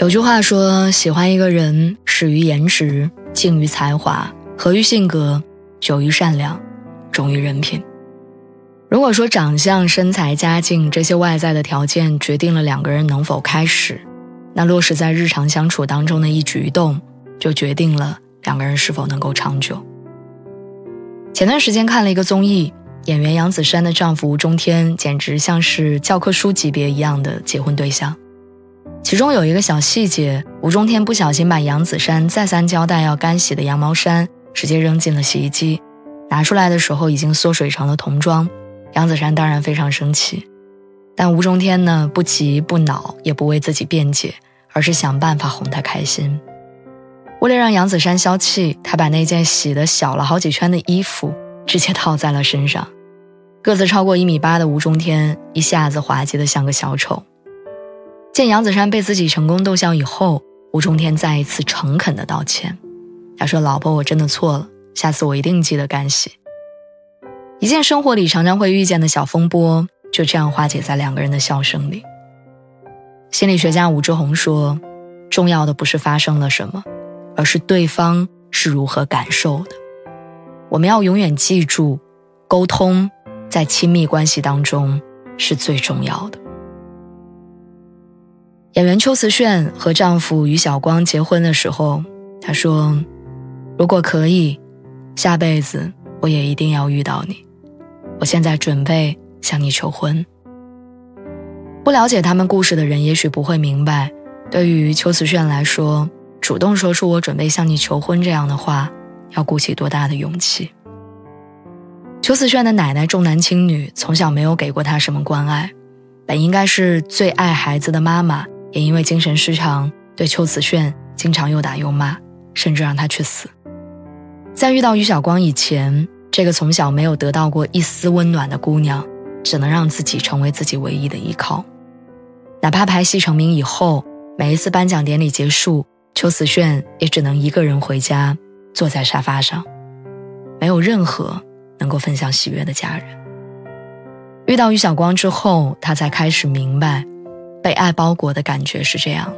有句话说：“喜欢一个人，始于颜值，敬于才华，合于性格，久于善良，忠于人品。”如果说长相、身材、家境这些外在的条件决定了两个人能否开始，那落实在日常相处当中的一举一动，就决定了两个人是否能够长久。前段时间看了一个综艺，演员杨子姗的丈夫吴中天简直像是教科书级别一样的结婚对象。其中有一个小细节，吴中天不小心把杨子姗再三交代要干洗的羊毛衫直接扔进了洗衣机，拿出来的时候已经缩水成了童装。杨子姗当然非常生气，但吴中天呢不急不恼，也不为自己辩解，而是想办法哄她开心。为了让杨子姗消气，他把那件洗的小了好几圈的衣服直接套在了身上。个子超过一米八的吴中天一下子滑稽得像个小丑。见杨子姗被自己成功逗笑以后，吴中天再一次诚恳地道歉。他说：“老婆，我真的错了，下次我一定记得干洗。”一件生活里常常会遇见的小风波，就这样化解在两个人的笑声里。心理学家武志红说：“重要的不是发生了什么，而是对方是如何感受的。我们要永远记住，沟通在亲密关系当中是最重要的。”演员邱瓷炫和丈夫于晓光结婚的时候，她说：“如果可以，下辈子我也一定要遇到你。我现在准备向你求婚。”不了解他们故事的人也许不会明白，对于邱瓷炫来说，主动说出“我准备向你求婚”这样的话，要鼓起多大的勇气。邱瓷炫的奶奶重男轻女，从小没有给过他什么关爱，本应该是最爱孩子的妈妈。也因为精神失常，对邱子炫经常又打又骂，甚至让他去死。在遇到于晓光以前，这个从小没有得到过一丝温暖的姑娘，只能让自己成为自己唯一的依靠。哪怕拍戏成名以后，每一次颁奖典礼结束，邱子炫也只能一个人回家，坐在沙发上，没有任何能够分享喜悦的家人。遇到于晓光之后，他才开始明白。被爱包裹的感觉是这样。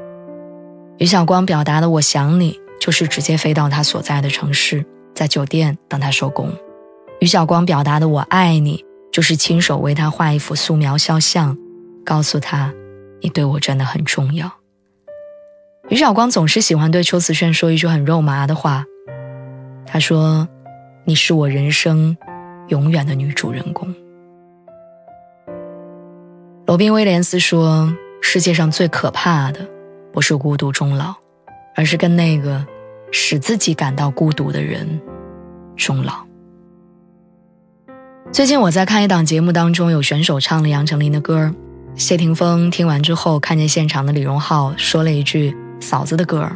于晓光表达的“我想你”，就是直接飞到他所在的城市，在酒店等他收工。于晓光表达的“我爱你”，就是亲手为他画一幅素描肖像，告诉他：“你对我真的很重要。”于晓光总是喜欢对邱瓷炫说一句很肉麻的话，他说：“你是我人生永远的女主人公。”罗宾威廉斯说。世界上最可怕的，不是孤独终老，而是跟那个使自己感到孤独的人终老。最近我在看一档节目当中，有选手唱了杨丞琳的歌谢霆锋听完之后，看见现场的李荣浩说了一句“嫂子的歌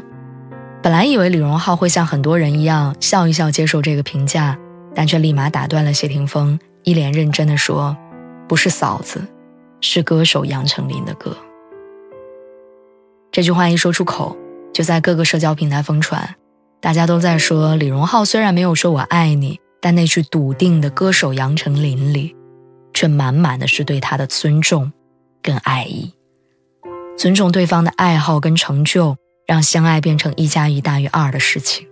本来以为李荣浩会像很多人一样笑一笑接受这个评价，但却立马打断了谢霆锋，一脸认真的说：“不是嫂子，是歌手杨丞琳的歌。”这句话一说出口，就在各个社交平台疯传，大家都在说李荣浩虽然没有说我爱你，但那句笃定的歌手杨丞琳里，却满满的是对他的尊重跟爱意。尊重对方的爱好跟成就，让相爱变成一加一大于二的事情。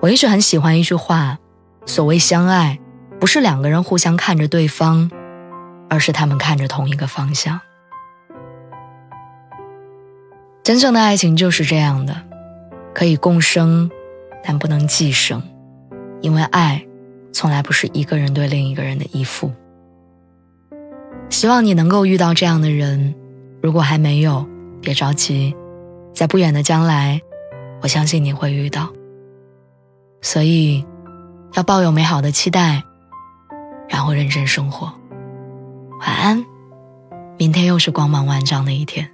我一直很喜欢一句话：所谓相爱，不是两个人互相看着对方，而是他们看着同一个方向。真正的爱情就是这样的，可以共生，但不能寄生，因为爱从来不是一个人对另一个人的依附。希望你能够遇到这样的人，如果还没有，别着急，在不远的将来，我相信你会遇到。所以，要抱有美好的期待，然后认真生活。晚安，明天又是光芒万丈的一天。